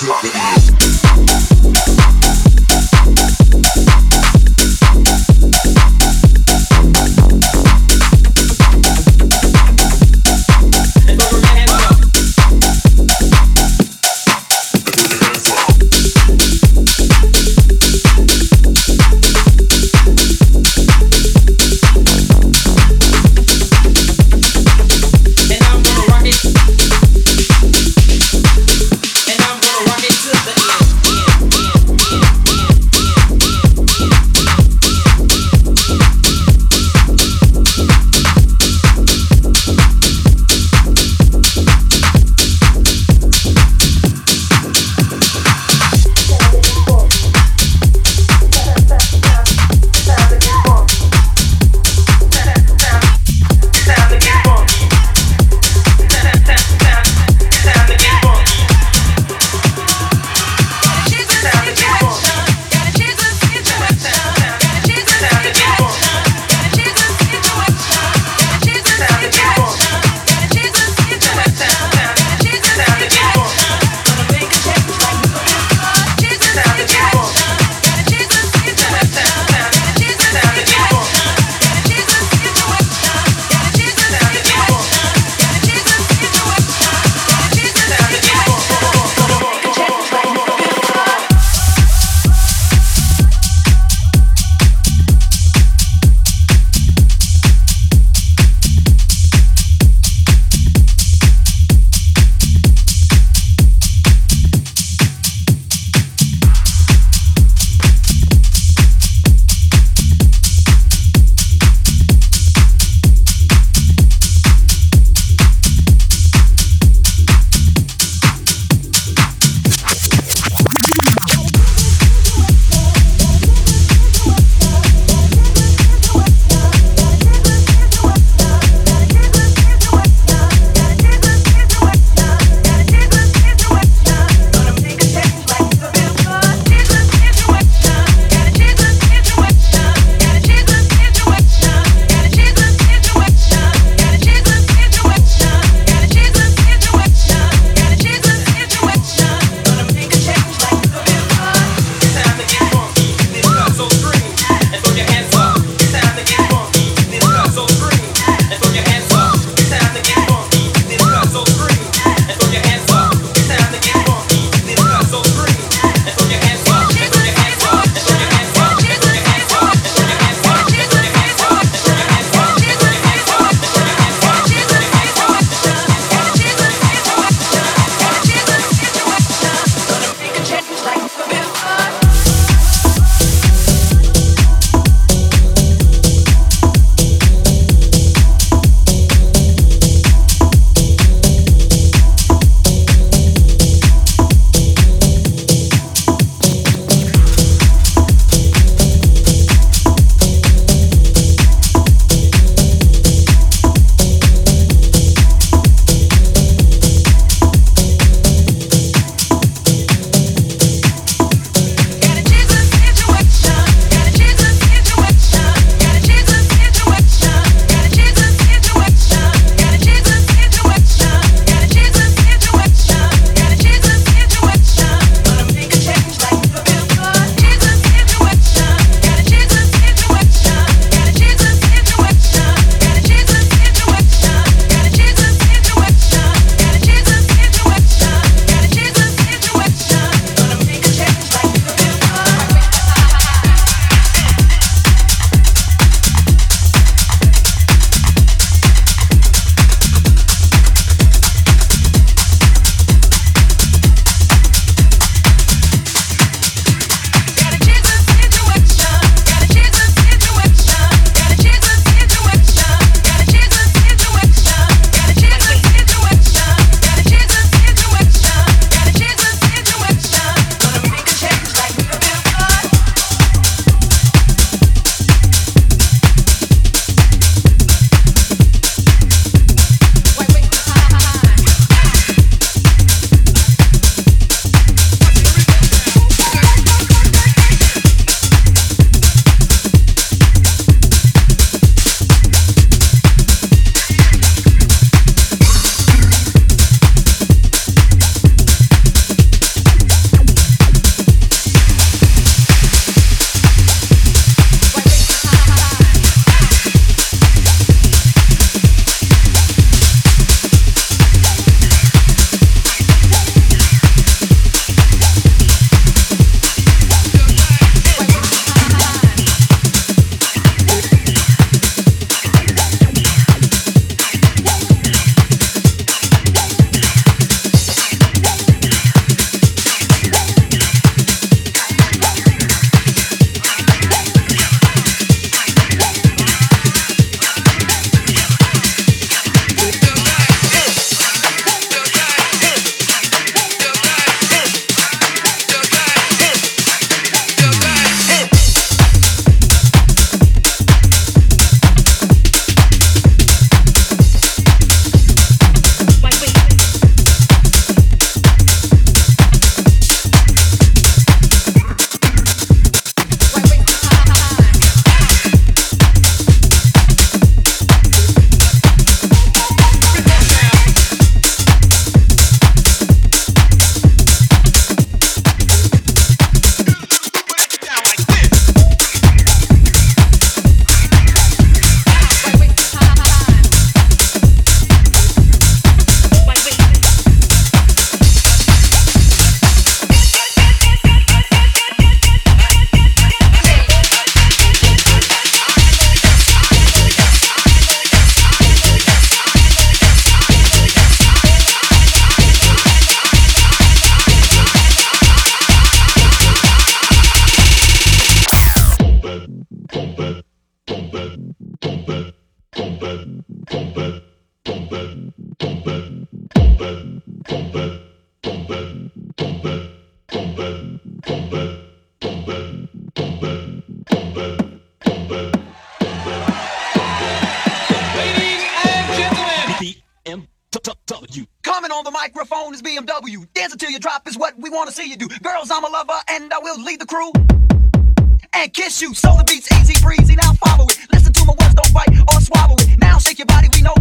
to the to see you do. Girls, I'm a lover and I will lead the crew. And kiss you, so the beats easy breezy. Now follow it. Listen to my words, don't bite or swallow it. Now shake your body, we know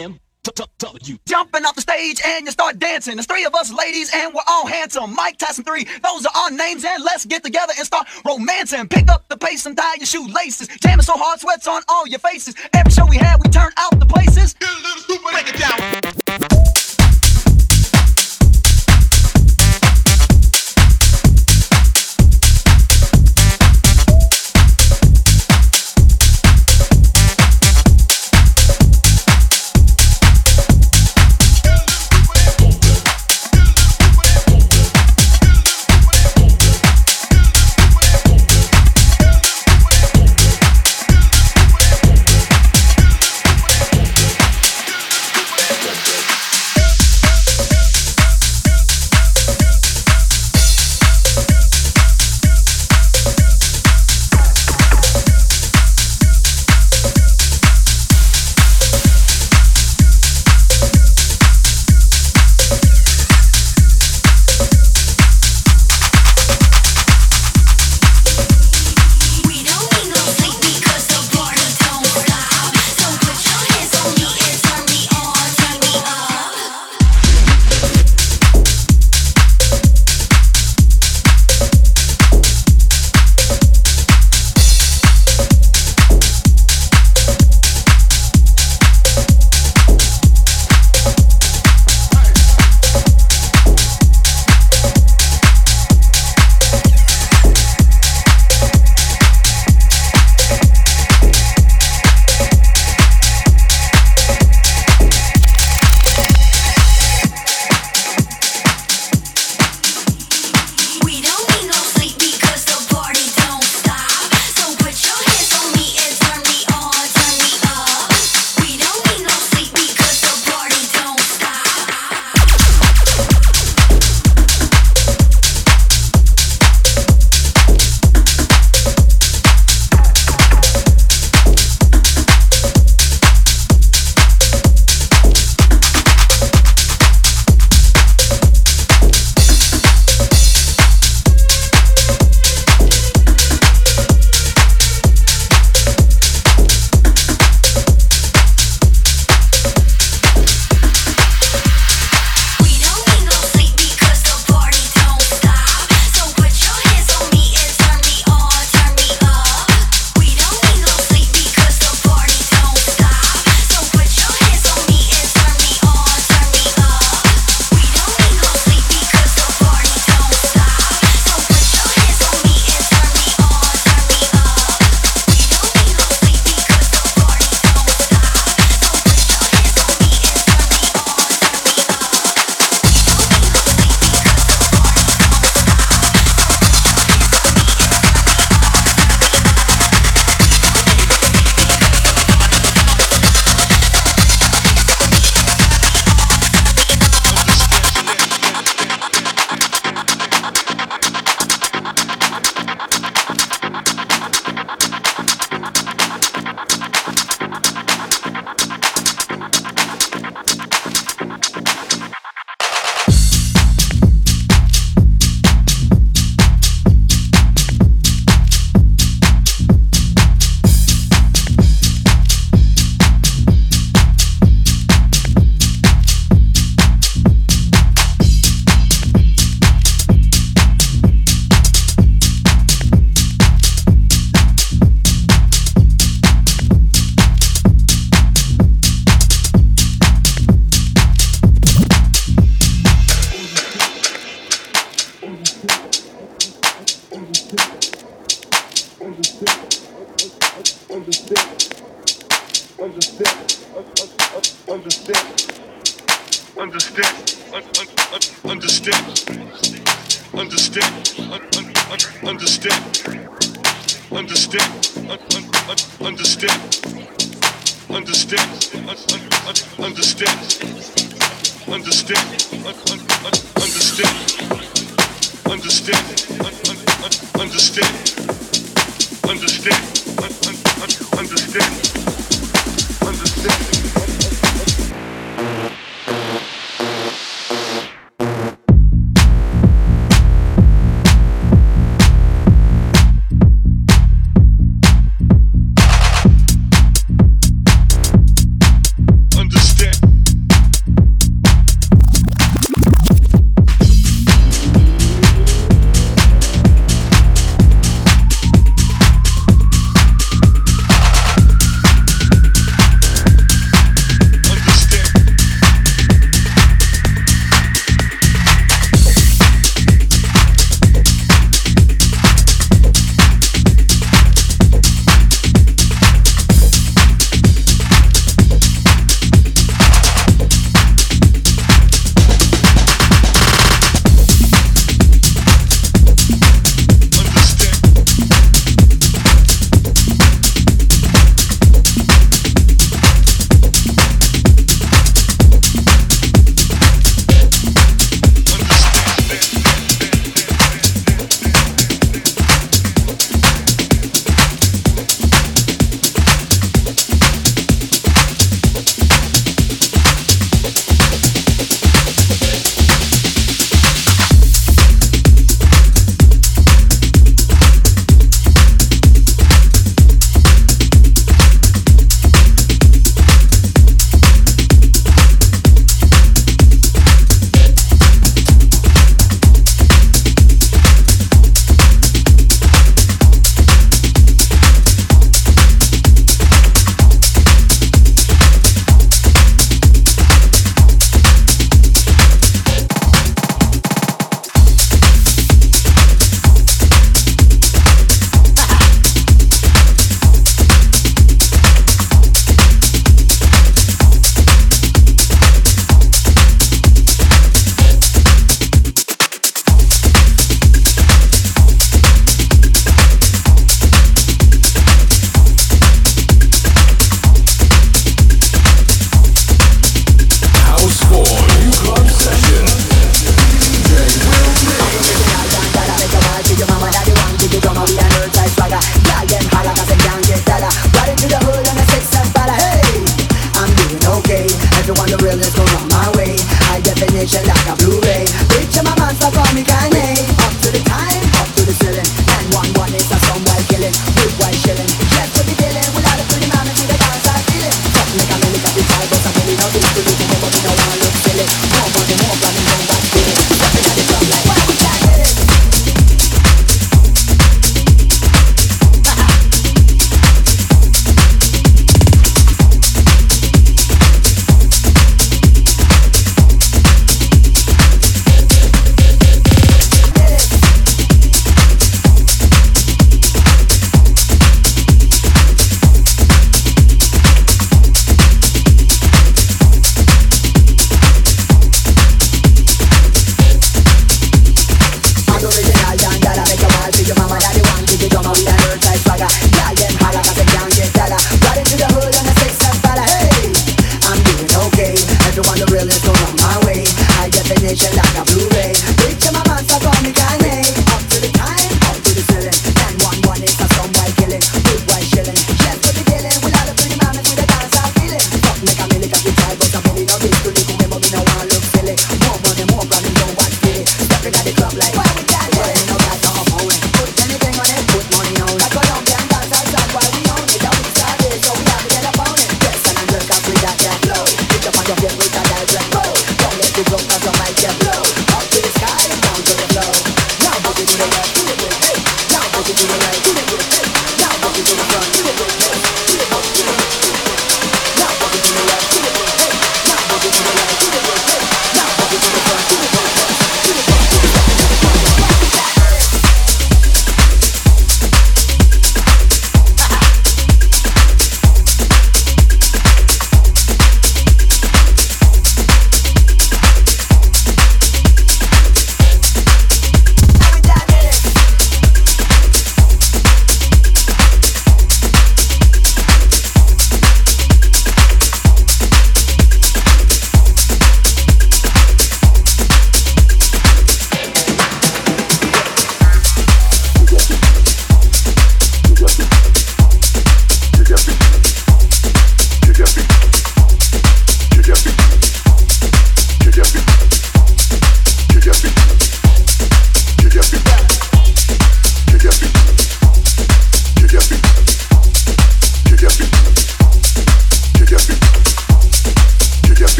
and gentlemen, BMW. Jumping off the stage and you start dancing. There's three of us ladies and we're all handsome. Mike Tyson 3, those are our names. And let's get together and start romancing. Pick up the pace and tie your shoelaces. Jamming so hard, sweats on all your faces. Every show we had, we turned out the places. get a little stupid and get down. und es stickt und, und, und, und es stickt und es stickt und, und, und, und es stickt und es stickt und, und, und, und es stickt und es stickt und, und, und, und es stickt und es stickt und, und, und, und es stickt und es stickt und, und, und, und es stickt und es stickt und, und, und, und es stickt und es stickt und, und, und, und es stickt Listen.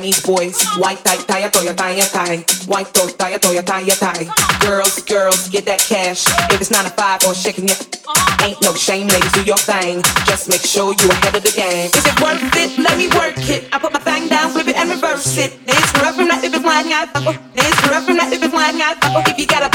Chinese boys. White tie, tie, toya, tie, tie. White toe, tie, toya, tie, tie. Girls, girls, get that cash. If it's nine to five or shaking it, ain't no shame, ladies, do your thing. Just make sure you ahead of the game. Is it worth it? Let me work it. I put my thing down, flip it and reverse it. It's rough from that if it's flying out. Oh, it's rough from that if it's flying out. Oh, if you got a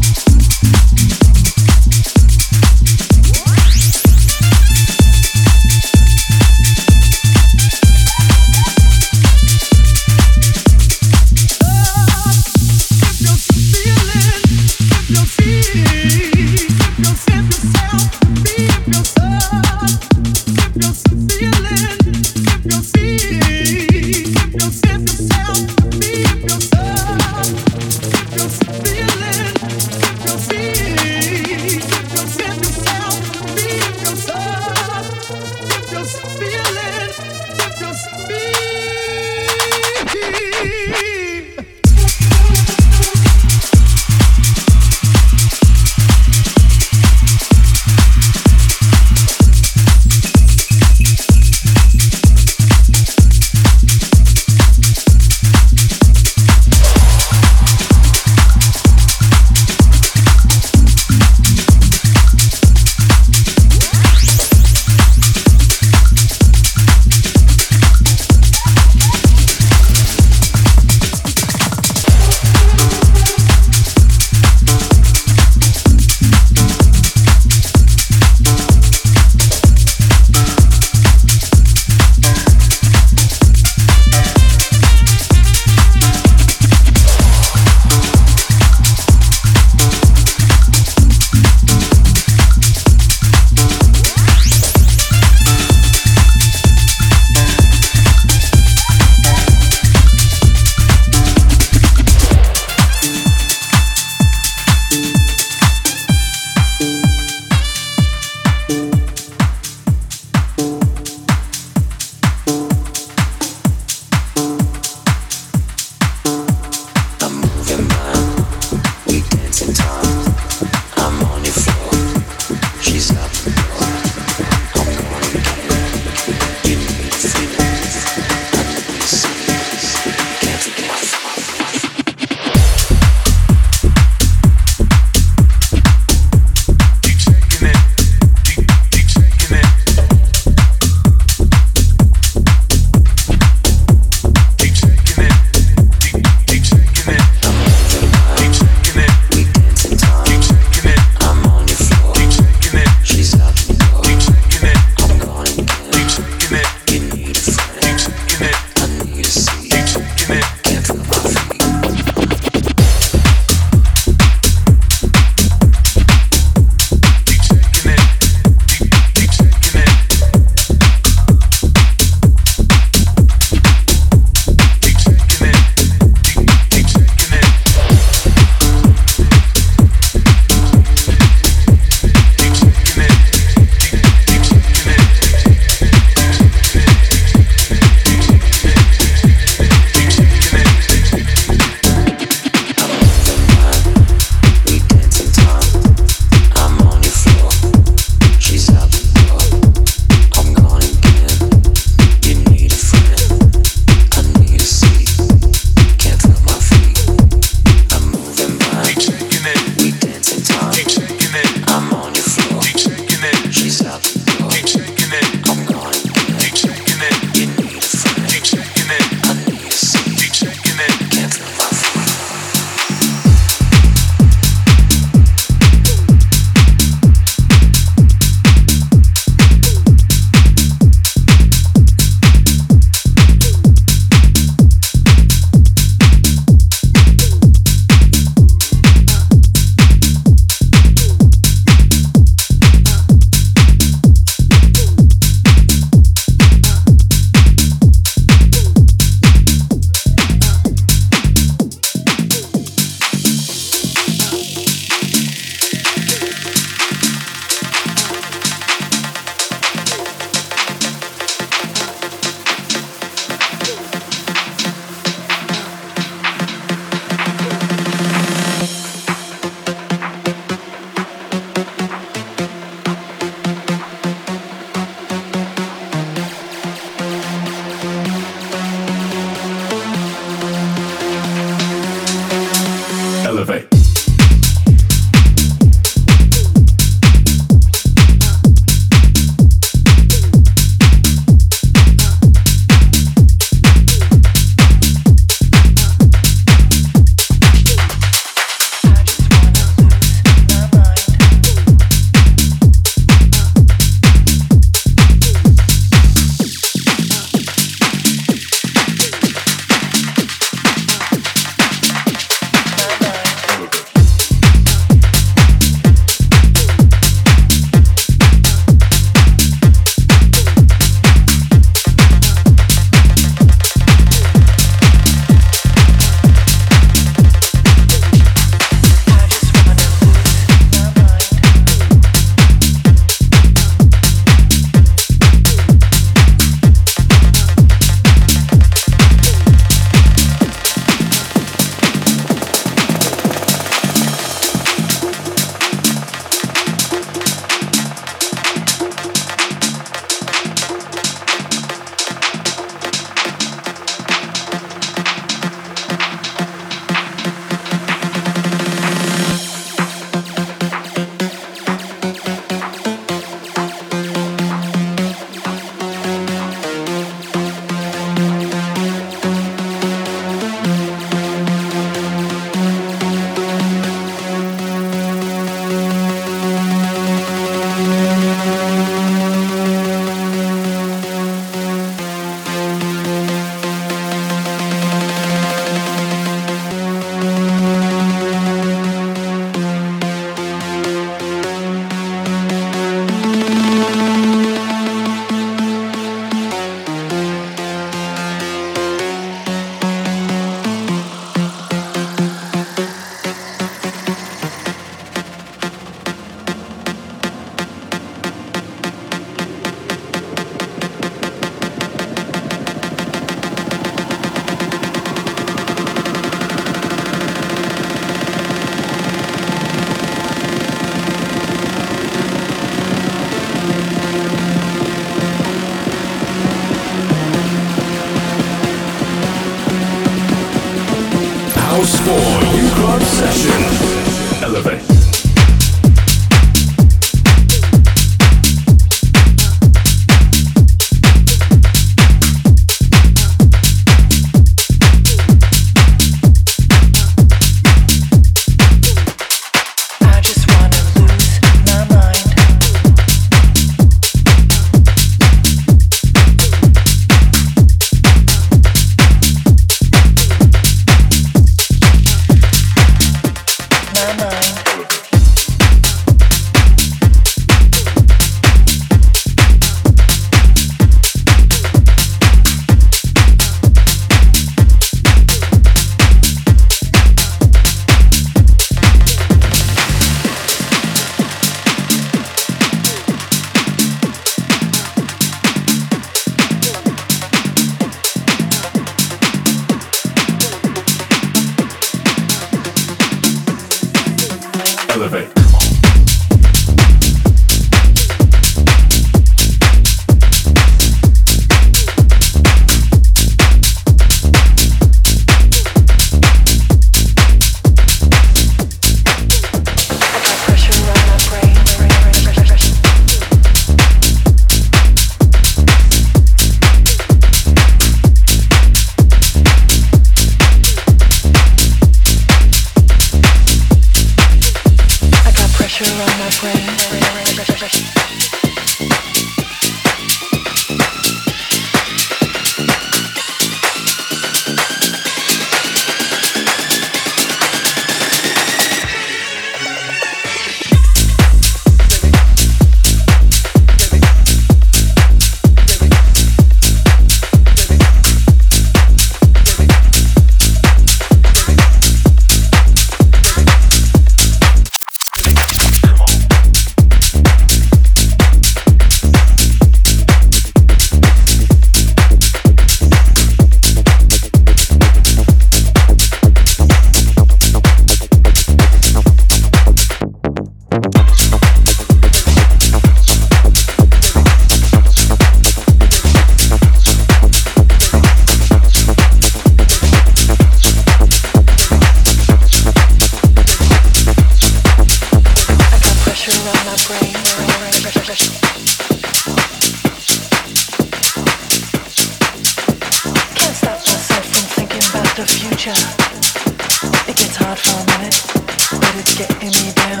getting me down.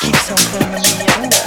Keeps on pulling me under.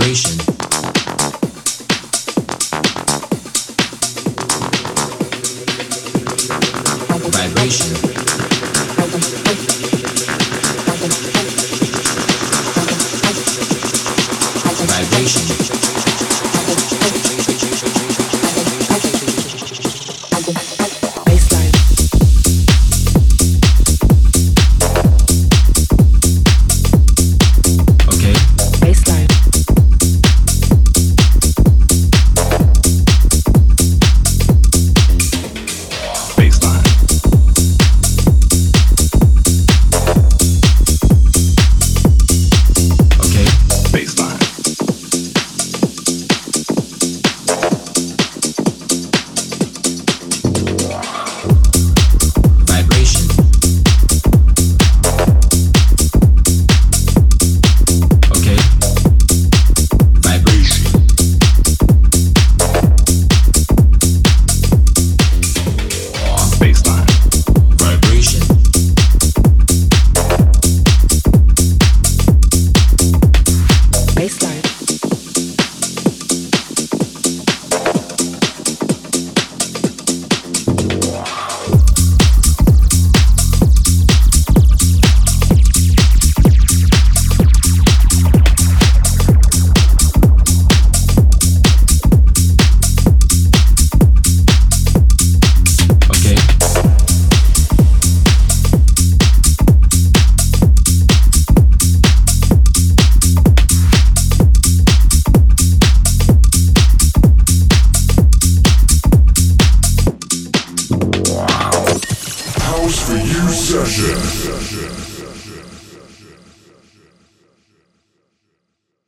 For